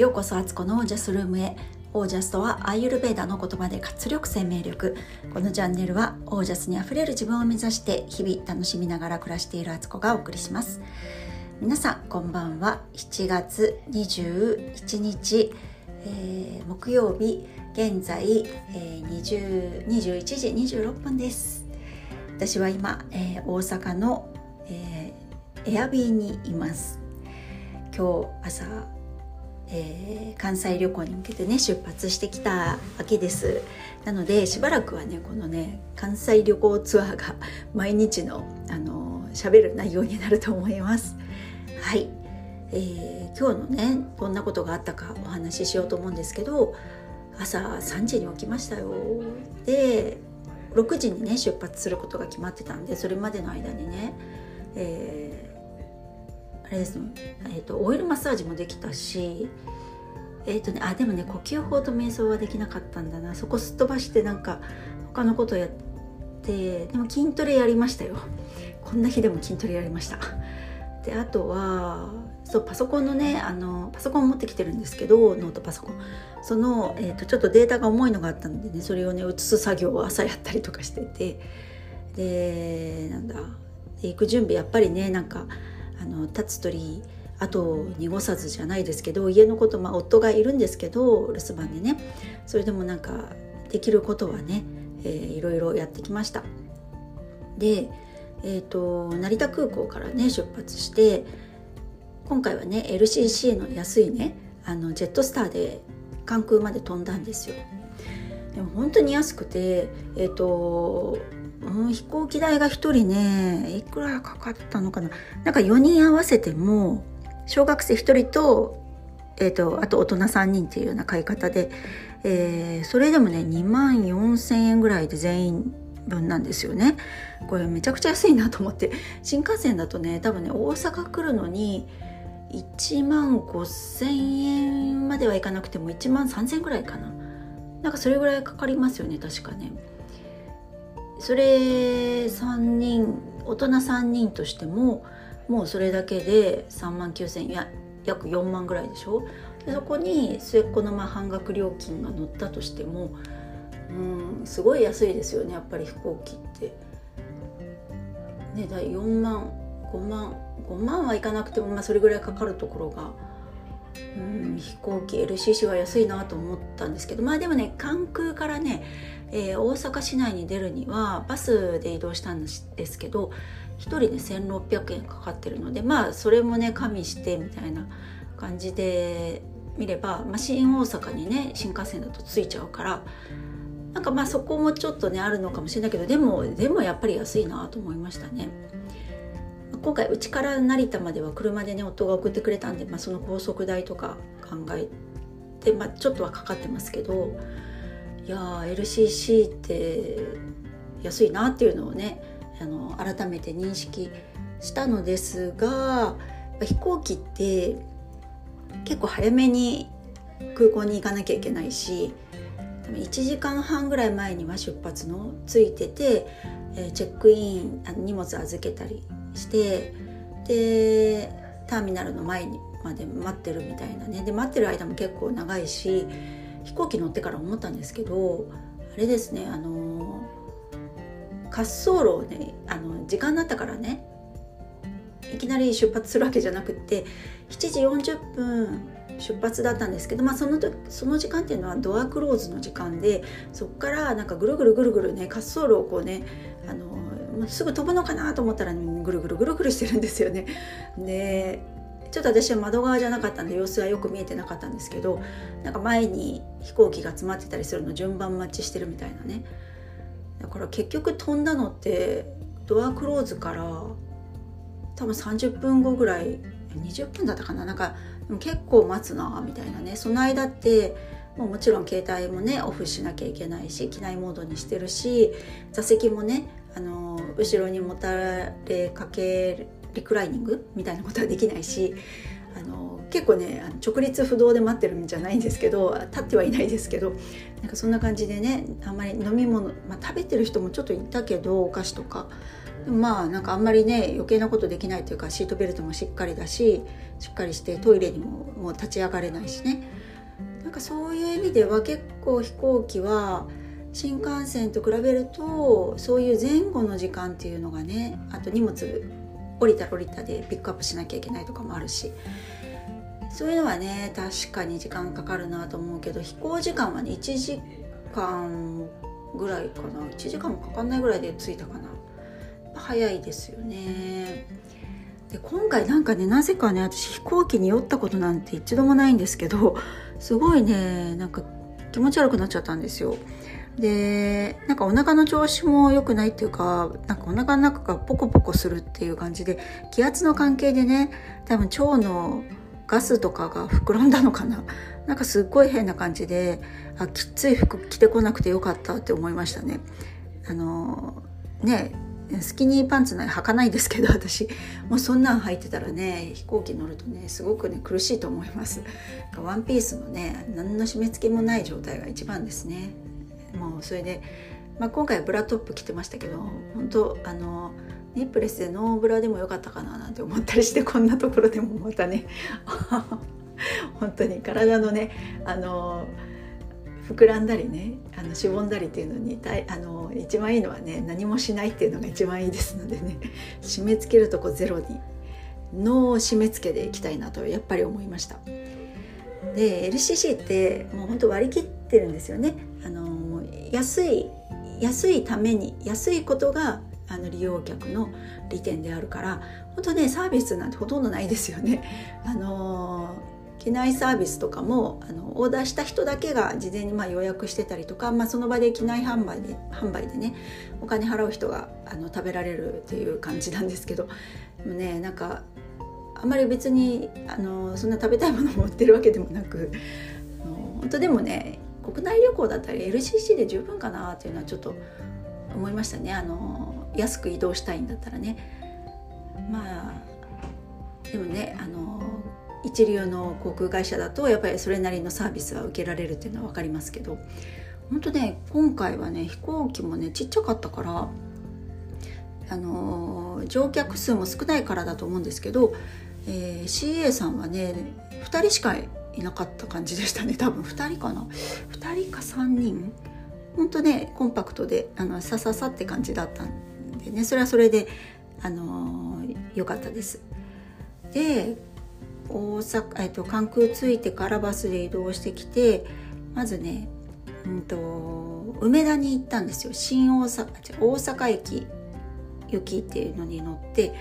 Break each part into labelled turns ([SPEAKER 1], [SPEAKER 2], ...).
[SPEAKER 1] ようこそアツコのオージャスルームへ。オージャスとはアーユルベーダの言葉で活力生命力。このチャンネルはオージャスにあふれる自分を目指して日々楽しみながら暮らしているアツコがお送りします。皆さんこんばんは。7月21日、えー、木曜日現在、えー、20 21時26分です。私は今、えー、大阪の、えー、エアビーにいます。今日朝えー、関西旅行に向けてね出発してきたわけです。なのでしばらくはねこのね関西旅行ツアーが毎日のあの喋る内容になると思います。はい、えー、今日のねどんなことがあったかお話ししようと思うんですけど朝3時に起きましたよ。で6時にね出発することが決まってたんでそれまでの間にね、えーあれです。ね、えーと、オイルマッサージもできたしえっ、ー、とねあでもね呼吸法と瞑想はできなかったんだな。そこすっ飛ばしてなんか他のことやってでも筋トレやりましたよ。こんな日でも筋トレやりました。であとはそうパソコンのねあのパソコン持ってきてるんですけどノートパソコン。その、えーと、ちょっとデータが重いのがあったのでねそれをね写す作業を朝やったりとかしてて。でなんだ行く準備やっぱりねなんかの立つ鳥あと濁さずじゃないですけど家のこと、まあ、夫がいるんですけど留守番でね。それでもなんかできることはね、えー、いろいろやってきました。で、えーと、成田空港からね出発して今回はね LCC の安いねあのジェットスターで関空まで飛んだんですよ。でも本当に安くてえっ、ー、とうん、飛行機代が1人ねいくらかかったのかな。なんか4人合わせても小学生1人と,、えーと、あと大人3人っていうような買い方で、えー、それでもね2万4千円ぐらいで全員分なんですよね。これめちゃくちゃ安いなと思って。新幹線だとね多分ね大阪来るのに1万5,000円まではいかなくても1万3,000円ぐらいかな。なんかそれぐらいかかりますよね確かね。それ3人大人3人としてももうそれだけで3万9,000円や約4万ぐらいでしょ？でそこに末っ子のまあ半額料金が乗ったとしてもうんすごい安いですよねやっぱり飛行機って。ねだ4万5万5万はいかなくても、まあ、それぐらいかかるところが。うん飛行機 LCC は安いなと思ったんですけどまあでもね関空からねえー、大阪市内に出るにはバスで移動したんですけど1人で1600円かかってるのでまあそれもね加味してみたいな感じで見れば、まあ、新大阪にね新幹線だと着いちゃうからなんかまあそこもちょっとねあるのかもしれないけどでもでもやっぱり安いなと思いましたね。今回うちから成田までは車でね夫が送ってくれたんで、まあ、その高速代とか考えて、まあ、ちょっとはかかってますけどいや LCC って安いなっていうのをねあの改めて認識したのですが飛行機って結構早めに空港に行かなきゃいけないし1時間半ぐらい前には出発のついてて、えチェックインあの荷物預けたりしてでターミナルの前にまで待ってるみたいなね。で待ってる間も結構長いし飛行機乗ってから思ったんですけどあれですねあの滑走路をねあの時間になったからねいきなり出発するわけじゃなくって7時40分出発だったんですけど、まあ、その時その時間っていうのはドアクローズの時間でそこからなんかぐるぐるぐるぐるね滑走路をこうねあのすぐ飛ぶのかなと思ったら、ぐるぐるぐるぐるしてるんですよね。でちょっと私は窓側じゃなかったんで様子はよく見えてなかったんですけどなんか前に飛行機が詰まってたりするの順番待ちしてるみたいなね。だから結局飛んだのってドアクローズから多分30分後ぐらい20分だったかな。なんか結構待つなみたいなね。その間ってもうもちろん携帯もねオフしなきゃいけないし機内モードにしてるし座席もねあの後ろにもたれかけリクライニングみたいなことはできないしあの結構ね直立不動で待ってるんじゃないんですけど立ってはいないですけどなんかそんな感じでねあんまり飲み物、まあ、食べてる人もちょっといたけどお菓子とか。まあなんかあんまりね余計なことできないというかシートベルトもしっかりだししっかりしてトイレにももう立ち上がれないしね。なんかそういう意味では結構飛行機は新幹線と比べるとそういう前後の時間っていうのがねあと荷物降りたら降りたでピックアップしなきゃいけないとかもあるし。そういうのはね確かに時間かかるなと思うけど飛行時間はね1時間ぐらいかな。1時間もかかんないぐらいで着いたかな。早いですよね。で今回なんかねなぜかね私飛行機に酔ったことなんて一度もないんですけどすごいねなんか気持ち悪くなっちゃったんですよ。でなんかお腹の調子も良くないっていうかなんかお腹の中がポコポコするっていう感じで気圧の関係でね多分腸のガスとかが膨らんだのかな。なんかすっごい変な感じであきつい服着てこなくてよかったって思いましたね。あのねスキニーパンツなん履かないですけど 私。もうそんなん履いてたらね飛行機乗るとねすごくね苦しいと思います。ワンピースのね何の締め付けもない状態が一番ですね。もうそれで、まあ、今回ブラトップ着てましたけど本当あのネップレスでノーブラでもよかったかななんて思ったりしてこんなところでもまたね 本当に体のねあの膨らんだりねあのしぼんだりっていうのにあの一番いいのはね何もしないっていうのが一番いいですのでね締め付けるとこゼロにの締め付けでいきたいなとやっぱり思いました。で LCC ってもう本当割り切ってるんですよね。あの安い安いために安いことがあの利用客の利点であるから本当ねサービスなんてほとんどないですよね。あの機内サービスとかもあのオーダーした人だけが事前にまあ予約してたりとか、まあ、その場で機内販売で販売でねお金払う人があの食べられるっていう感じなんですけどでもねなんかあんまり別にあのそんな食べたいものを売ってるわけでもなく本当でもね国内旅行だったり LCC で十分かなっていうのはちょっと思いましたね。あの安く移動したいんだったらね。まあでもねあの一流の航空会社だとやっぱりそれなりのサービスは受けられるっていうのは分かりますけど。本当ね今回はね飛行機もねちっちゃかったからあの乗客数も少ないからだと思うんですけど、えー、CA さんはね2人しかいなかった感じでしたね。多分2人かな。2人か3人。ほんとねコンパクトであのさささって感じだったんでね。それはそれであの良かったです。で大阪、えっと、関空着いてからバスで移動してきてまずね、うんと、梅田に行ったんですよ。新大阪大阪駅行きっていうのに乗って、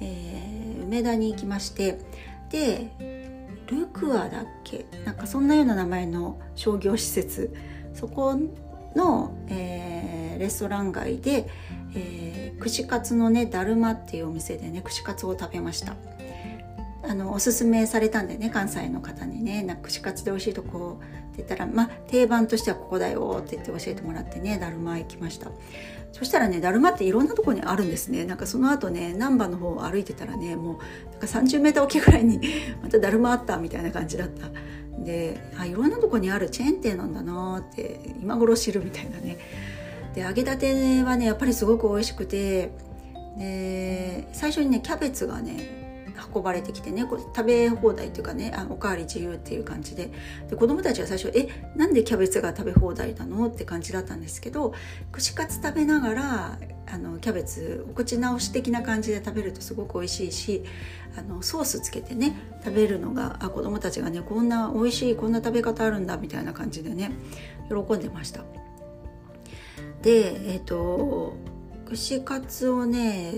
[SPEAKER 1] えー、梅田に行きましてでルクアだっけ？なんかそんなような名前の商業施設。そこの、えー、レストラン街で、えー、串カツのねだるまっていうお店でね串カツを食べました。あのおすすめされたんでね関西の方にね「なんか串カツで美味しいとこ」って言ったらまあ定番としてはここだよって言って教えてもらってねだるま行きました。そしたらねだるまっていろんなとこにあるんですね。なんかその後ね難波の方を歩いてたらねもうなんか 30m おきぐらいに まただるまあったみたいな感じだった。であいろんなとこにある。チェーン店なんだなって今頃知るみたいなね。で揚げたてはねやっぱりすごく美味しくてで最初にねキャベツがね運ばれてきてねこ食べ放題っていうかねあおかわり自由っていう感じでで子供たちは最初「えなんでキャベツが食べ放題なの?」って感じだったんですけど串カツ食べながらあのキャベツお口直し的な感じで食べるとすごく美味しいしあのソースつけてね食べるのがあ子供たちがねこんな美味しいこんな食べ方あるんだみたいな感じでね喜んでました。でえっ、ー、と串カツをね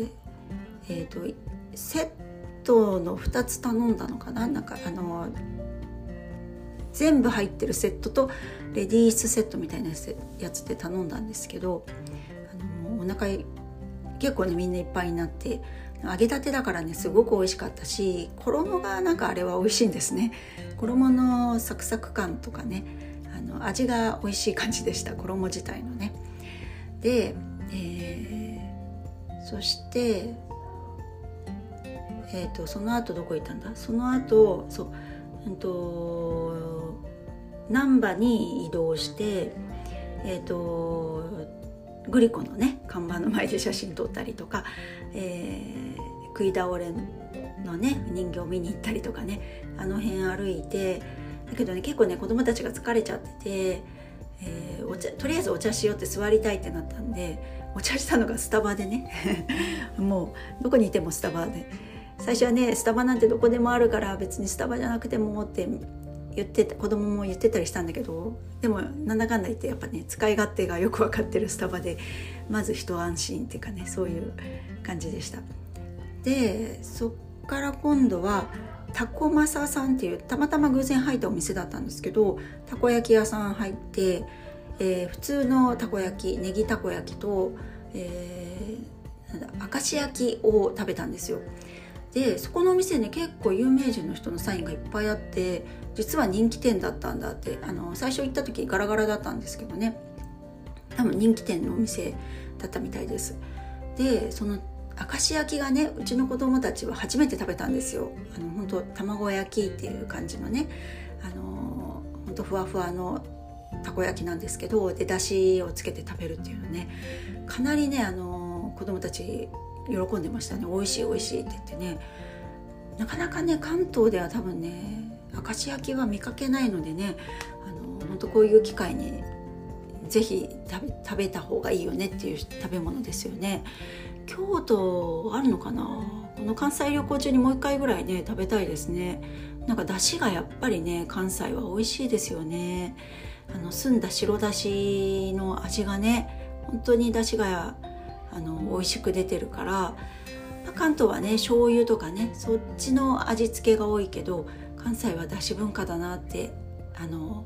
[SPEAKER 1] えっ、ー、とセットの2つ頼んだのかな？なんかあの全部入ってるセットとレディースセットみたいなやつで頼んだんですけどあのお腹結構ねみんないっぱいになって揚げたてだからねすごく美味しかったし衣がなんかあれは美味しいんですね。衣のサクサク感とかねあの味が美味しい感じでした衣自体のね。で、えー、そしてえーと、その後どこ行ったんだ？その後そううんと難波に移動してえっ、ー、とグリコのね看板の前で写真撮ったりとか、えー、食い倒れのね人形見に行ったりとかねあの辺歩いてだけどね結構ね子供たちが疲れちゃってて、えー、お茶とりあえずお茶しようって座りたいってなったんでお茶したのがスタバでね。もうどこにいてもスタバで。最初はねスタバなんてどこでもあるから別にスタバじゃなくてもって言ってた子供も言ってたりしたんだけどでもなんだかんだ言ってやっぱね使い勝手がよく分かってるスタバでまず一安心っていうかねそういう感じでした。でそっから今度はタコマサさんっていうたまたま偶然入ったお店だったんですけどたこ焼き屋さん入って、えー、普通のたこ焼きネギたこ焼きと、えー、なんだ明石焼きを食べたんですよ。でそこのお店ね結構有名人の人のサインがいっぱいあって実は人気店だったんだってあの最初行った時ガラガラだったんですけどね。多分人気店のお店だったみたいです。でその明石焼きがねうちの子供たちは初めて食べたんですよ。あの本当卵焼きっていう感じのね。あの本当ふわふわのたこ焼きなんですけどでだしをつけて食べるっていうのね。かなりねあの子供たち喜んでましたね。美味しい美味しいって言ってね。なかなかね関東では多分ね明石焼きは見かけないのでねあの本当こういう機会にぜひ食べた方がいいよねっていう食べ物ですよね。京都あるのかな？この関西旅行中にもう一回ぐらいね食べたいですね。なんか出汁がやっぱりね関西は美味しいですよね。あの澄んだ白だしの味がね本当に出汁があの美味しく出てるから、まあ、関東はね醤油とかねそっちの味付けが多いけど関西はだし文化だなってあの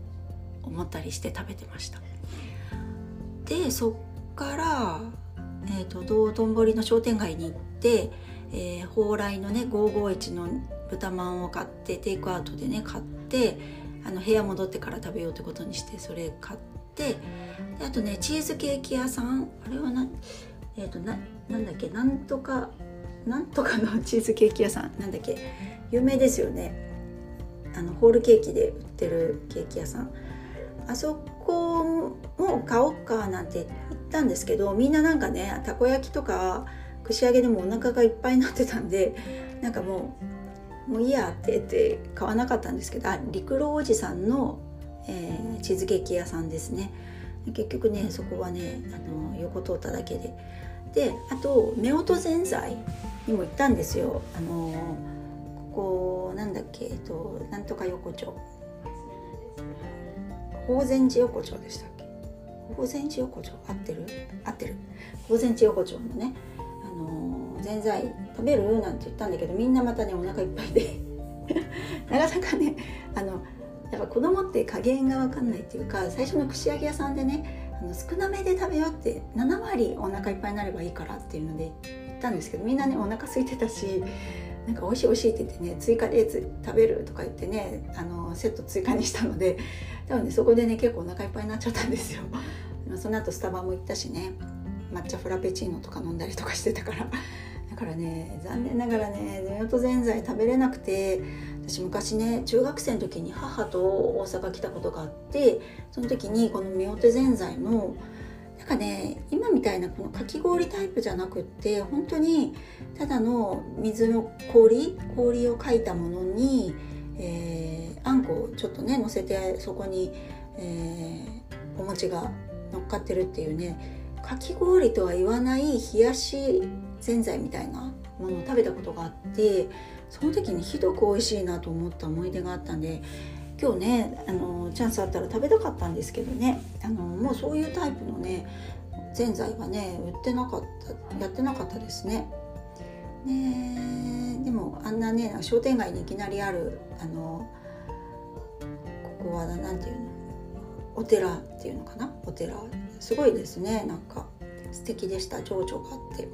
[SPEAKER 1] 思ったりして食べてました。でそっから、えーと、道頓堀の商店街に行って、えー、蓬莱のね551の豚まんを買ってテイクアウトでね買ってあの部屋戻ってから食べようってことにしてそれ買ってであとねチーズケーキ屋さんあれはなえっ、ー、とななんだっけなんとかなんとかのチーズケーキ屋さん。なんだっけ有名ですよね。あのホールケーキで売ってるケーキ屋さん。あそこも買おうかなんて言ったんですけどみんななんかねたこ焼きとか串揚げでもお腹がいっぱいになってたんでなんかもうもういいやって言って買わなかったんですけどあ陸路おじさんの、えー、チーズケーキ屋さんですね。結局ねそこはねあの横通っただけで。であと夫婦ぜんざいにも行ったんですよ。あのここなんだっけ、えっと、なんとか横丁。法善寺横丁でしたっけ？法善寺横丁？合ってる？合ってる。法善寺横丁のねあのぜんざい食べる？なんて言ったんだけどみんなまたねお腹いっぱいでなかなかねあのやっぱ子供って加減が分かんないっていうか最初の串揚げ屋さんでねあの少なめで食べようって7割お腹いっぱいになればいいからっていうので言ったんですけどみんなねお腹空いてたしなんか美味しい美味しいって言ってね追加で食べるとか言ってねあのセット追加にしたので多分ねそこでね結構お腹いっぱいになっちゃったんですよ。その後スタバも行ったしね抹茶フラペチーノとか飲んだりとかしてたから。だからね残念ながらね夫婦ぜんざい食べれなくて私昔ね中学生の時に母と大阪来たことがあってその時にこの夫婦ぜんざいのなんかね今みたいなこのかき氷タイプじゃなくって本当にただの水の氷氷をかいたものに、えー、あんこをちょっとね乗せてそこに、えー、お餅が乗っかってるっていうねかき氷とは言わない冷やしぜんざいみたいなものを食べたことがあってその時にひどく美味しいなと思った思い出があったんで今日ねあのチャンスあったら食べたかったんですけどね。あのもうそういうタイプのねぜんざいはね売ってなかったやってなかったですね。ねでもあんなね商店街にいきなりあるあのここは何ていうのお寺っていうのかな？お寺。すごいですねなんか。素敵でした情緒があって。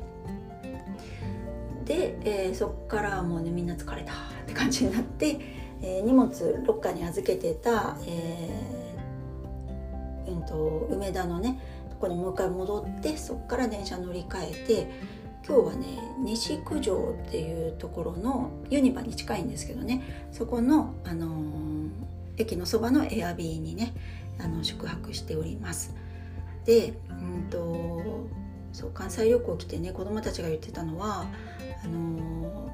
[SPEAKER 1] で、えー、そっからもうねみんな疲れたって感じになってえー、荷物ロッカーに預けてた、えーうんと、梅田のねとこにもう一回戻ってそこから電車乗り換えて今日はね西九条っていうところのユニバに近いんですけどねそこの、あのー、駅のそばのエアビーにねあの宿泊しております。で、うんとそう関西旅行来てね子供たちが言ってたのはあの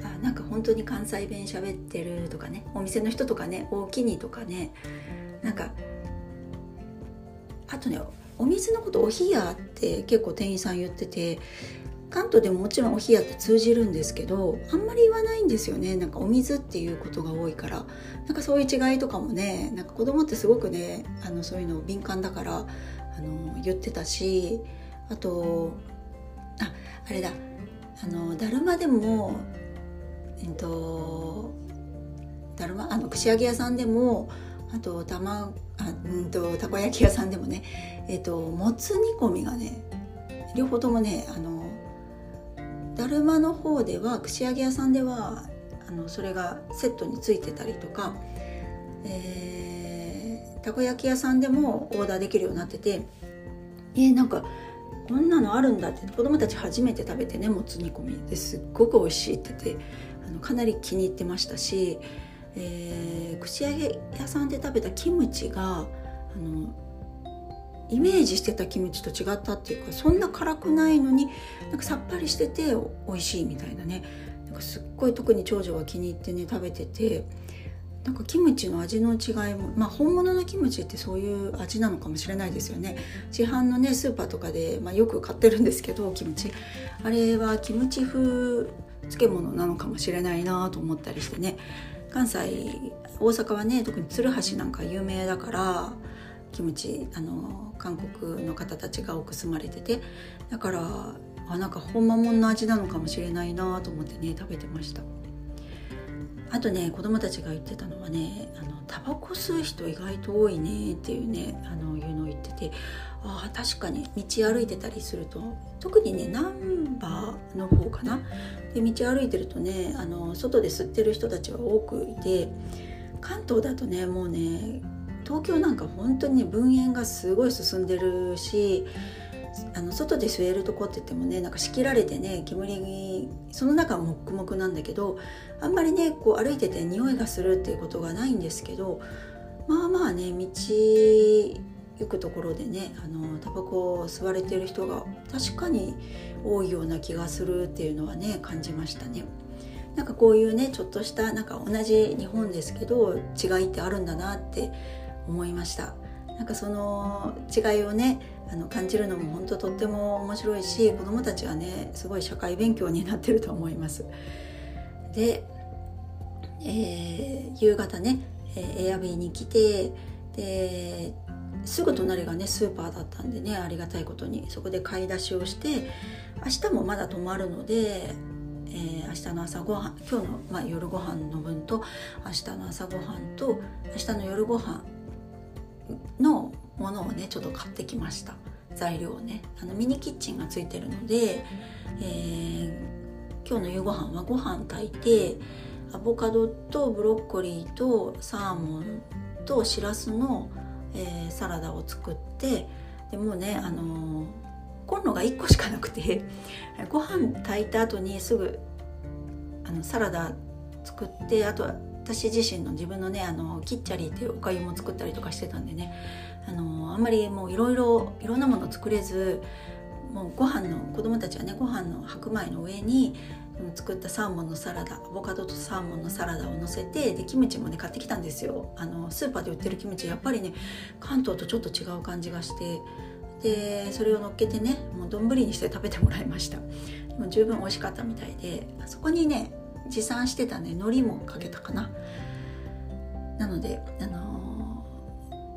[SPEAKER 1] ー、あなんか本当に関西弁喋ってるとかねお店の人とかね大きにとかねなんかあとねお水のことお冷やって結構店員さん言ってて関東でももちろんお冷やって通じるんですけどあんまり言わないんですよね。なんかお水っていうことが多いから。なんかそういう違いとかもねなんか子供ってすごくねあのそういうの敏感だからあの言ってたしあとああれだ。あのだるまでもえっとだるまあの串揚げ屋さんでもあとたまあうんとたこ焼き屋さんでもねえっともつ煮込みがね両方ともねあのだるまの方では串揚げ屋さんではあのそれがセットについてたりとか、えー、たこ焼き屋さんでもオーダーできるようになっててえー、なんかこんなのあるんだって子供たち初めて食べてねもつ煮込みですっごく美味しいって言ってあのかなり気に入ってましたしえー、串揚げ屋さんで食べたキムチがあのイメージしてたキムチと違ったっていうかそんな辛くないのになんかさっぱりしてて美味しいみたいなね。なんかすっごい特に長女が気に入ってね食べててなんかキムチの味の違いもまあ本物のキムチってそういう味なのかもしれないですよね。市販のねスーパーとかで、まあ、よく買ってるんですけどキムチ。あれはキムチ風漬物なのかもしれないなと思ったりしてね。関西大阪はね特に鶴橋なんか有名だからキムチあの韓国の方たちが多く住まれてて。だからあなんか本間もんの味なのかもしれないなと思ってね食べてました。あとね子供たちが言ってたのはねあのタバコ吸う人意外と多いねっていうねあのいうのを言っててあ確かに道歩いてたりすると特にね難波の方かな。で道歩いてるとねあの外で吸ってる人たちは多くいて関東だとねもうね東京なんか本当にね分煙がすごい進んでるしあの外で吸えるとこって言ってもねなんか仕切られてね煙にその中は黙々なんだけどあんまりねこう歩いてて匂いがするっていうことがないんですけどまあまあね道行くところでねあのタバコを吸われてる人が確かに多いような気がするっていうのはね感じましたね。なんかこういうねちょっとしたなんか同じ日本ですけど違いってあるんだなって思いました。なんかその違いをねあの感じるのも本当とっても面白いし子どもたちはねすごい社会勉強になってると思います。で、えー、夕方ね、え、エアビーに来てですぐ隣がねスーパーだったんでねありがたいことにそこで買い出しをして明日もまだ泊まるので、えー、明日の朝ごはん今日の、まあ、夜ご飯の分と明日の朝ごはんと明日の夜ご飯のものをねちょっと買ってきました。材料をね。あのミニキッチンがついてるので、えー、今日の夕ご飯はご飯炊いてアボカドとブロッコリーとサーモンとしらすのえー、サラダを作ってでもうねあのー、コンロが1個しかなくて ご飯炊いた後にすぐあのサラダ作ってあとは私自身の自分のねあのキッチャリーっていうおかゆも作ったりとかしてたんでね。あのあんまりもういろいろいろんなもの作れずもうご飯の子供たちはねご飯の白米の上に作ったサーモンのサラダアボカドとサーモンのサラダを乗せてでキムチもね買ってきたんですよ。あのスーパーで売ってるキムチ。やっぱりね関東とちょっと違う感じがしてでそれを乗っけてねもう丼にして食べてもらいました。も十分美味しかったみたいでそこにね持参してたね海苔もかけたかな。なのであの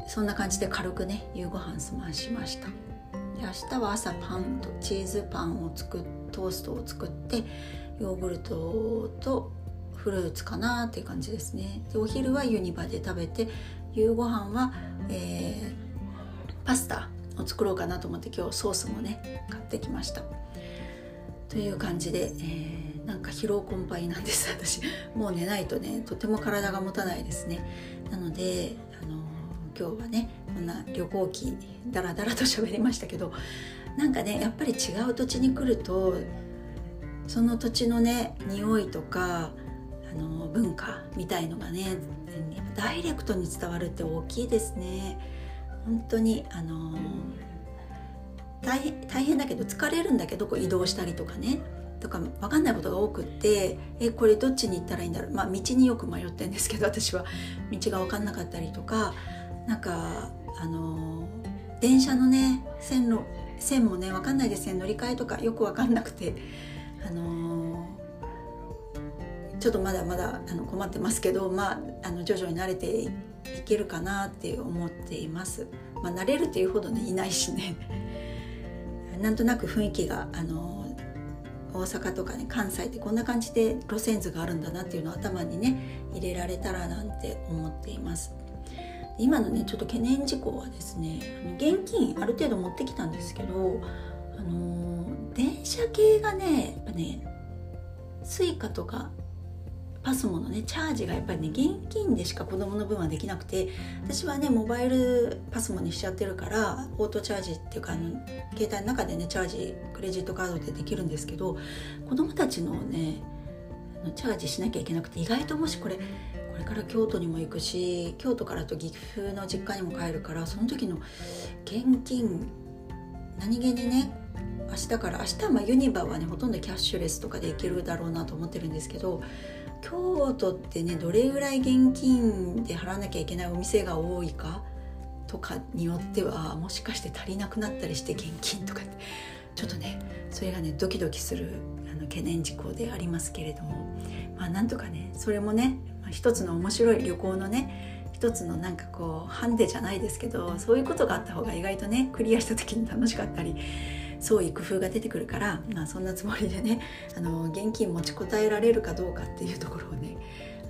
[SPEAKER 1] ー、そんな感じで軽くね夕ご飯済ましました。で明日は朝パンとチーズパンを作っトーストを作ってヨーグルトとフルーツかなっていう感じですね。でお昼はユニバで食べて夕ご飯は、えー、パスタを作ろうかなと思って今日ソースもね買ってきました。という感じで、えー、なんか疲労困憊なんです。私もう寝ないとねとても体が持たないですね。なのであの今日はねこんな旅行記ダラダラと喋りましたけどなんかねやっぱり違う土地に来るとその土地のね匂いとかあの文化みたいのがねダイレクトに伝わるって大きいですね。本当にあの大変だけど疲れるんだけどこう移動したりとかね。とか分かんないことが多くってえこれどっちに行ったらいいんだろう。まあ道によく迷ってんですけど 私は。道が分かんなかったりとかなんかあの電車のね線路線もね分かんないです。ね乗り換えとかよく分かんなくて。あのちょっとまだまだあの困ってますけど、まあ、あの徐々に慣れていけるかなって思っています。まあ、慣れるっていうほどねいないしね。なんとなく雰囲気があの大阪とかね関西ってこんな感じで路線図があるんだなっていうのを頭にね入れられたらなんて思っています。今のねちょっと懸念事項はですね現金ある程度持ってきたんですけどあの電車系がねやっぱね suica とかパスモのねチャージがやっぱりね現金でしか子供の分はできなくて私はねモバイルパスモにしちゃってるからオートチャージっていうかあの携帯の中でねチャージクレジットカードでできるんですけど子供たちのねチャージしなきゃいけなくて意外ともしこれこれから京都にも行くし京都からと岐阜の実家にも帰るからその時の現金何気にね明日から明日はまユニバはねほとんどキャッシュレスとかで行けるだろうなと思ってるんですけど京都ってねどれぐらい現金で払わなきゃいけないお店が多いか？とかによってはもしかして足りなくなったりして現金とかって。ちょっとねそれがねドキドキするあの懸念事項でありますけれども。まあなんとかねそれもね、まあ、一つの面白い旅行のね一つのなんかこうハンデじゃないですけどそういうことがあった方が意外とねクリアした時に楽しかったり創意工夫が出てくるから、まあ、そんなつもりでねあの現金持ちこたえられるかどうかっていうところをね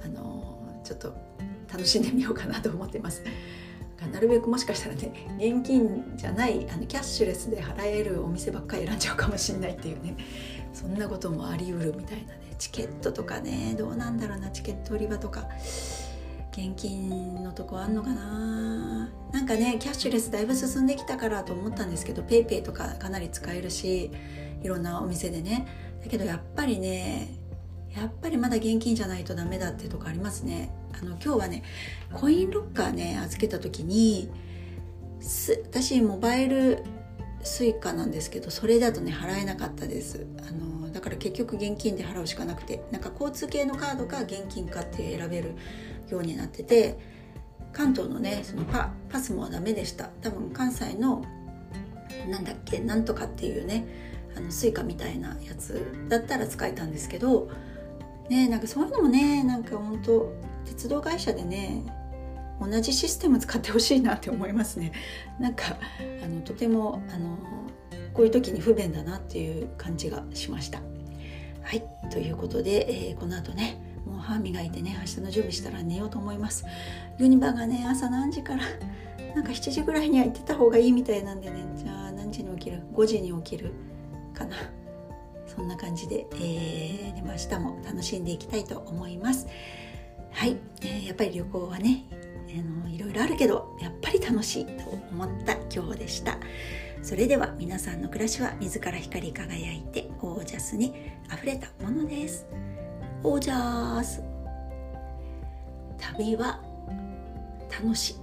[SPEAKER 1] あのちょっと楽しんでみようかなと思ってます。なるべくもしかしたらね現金じゃないあのキャッシュレスで払えるお店ばっかり選んじゃうかもしれないっていうねそんなこともありうるみたいなねチケットとかねどうなんだろうなチケット売り場とか現金のとこあんのかな？なんかねキャッシュレスだいぶ進んできたからと思ったんですけど PayPay とかかなり使えるしいろんなお店でね。だけどやっぱりねやっぱりまだ現金じゃないとダメだってとこありますね。あの今日はねコインロッカーね預けた時に私モバイル suica なんですけどそれだとね払えなかったです。あのだから結局現金で払うしかなくてなんか交通系のカードか現金かって選べるようになってて関東のねそのパパスもはダメでした。多分関西のなんだっけなんとかっていうねあの Suica みたいなやつだったら使えたんですけどねなんかそういうのもねなんか本当鉄道会社でね同じシステム使ってほしいなって思いますね。なんかあのとてもあのこういう時に不便だなっていう感じがしました。はいということで、えー、この後ねもう歯磨いてね明日の準備したら寝ようと思います。ユニバがね朝何時から なんか7時ぐらいには行ってた方がいいみたいなんでね。じゃあ何時に起きる？5時に起きるかな。そんな感じで、えー、でも明日も楽しんでいきたいと思います。はい、えー、やっぱり旅行はねあのいろいろあるけどやっぱり楽しいと思った今日でした。それでは皆さんの暮らしは自ら光り輝いてオージャスにあふれたものです。オージャス旅は楽しい。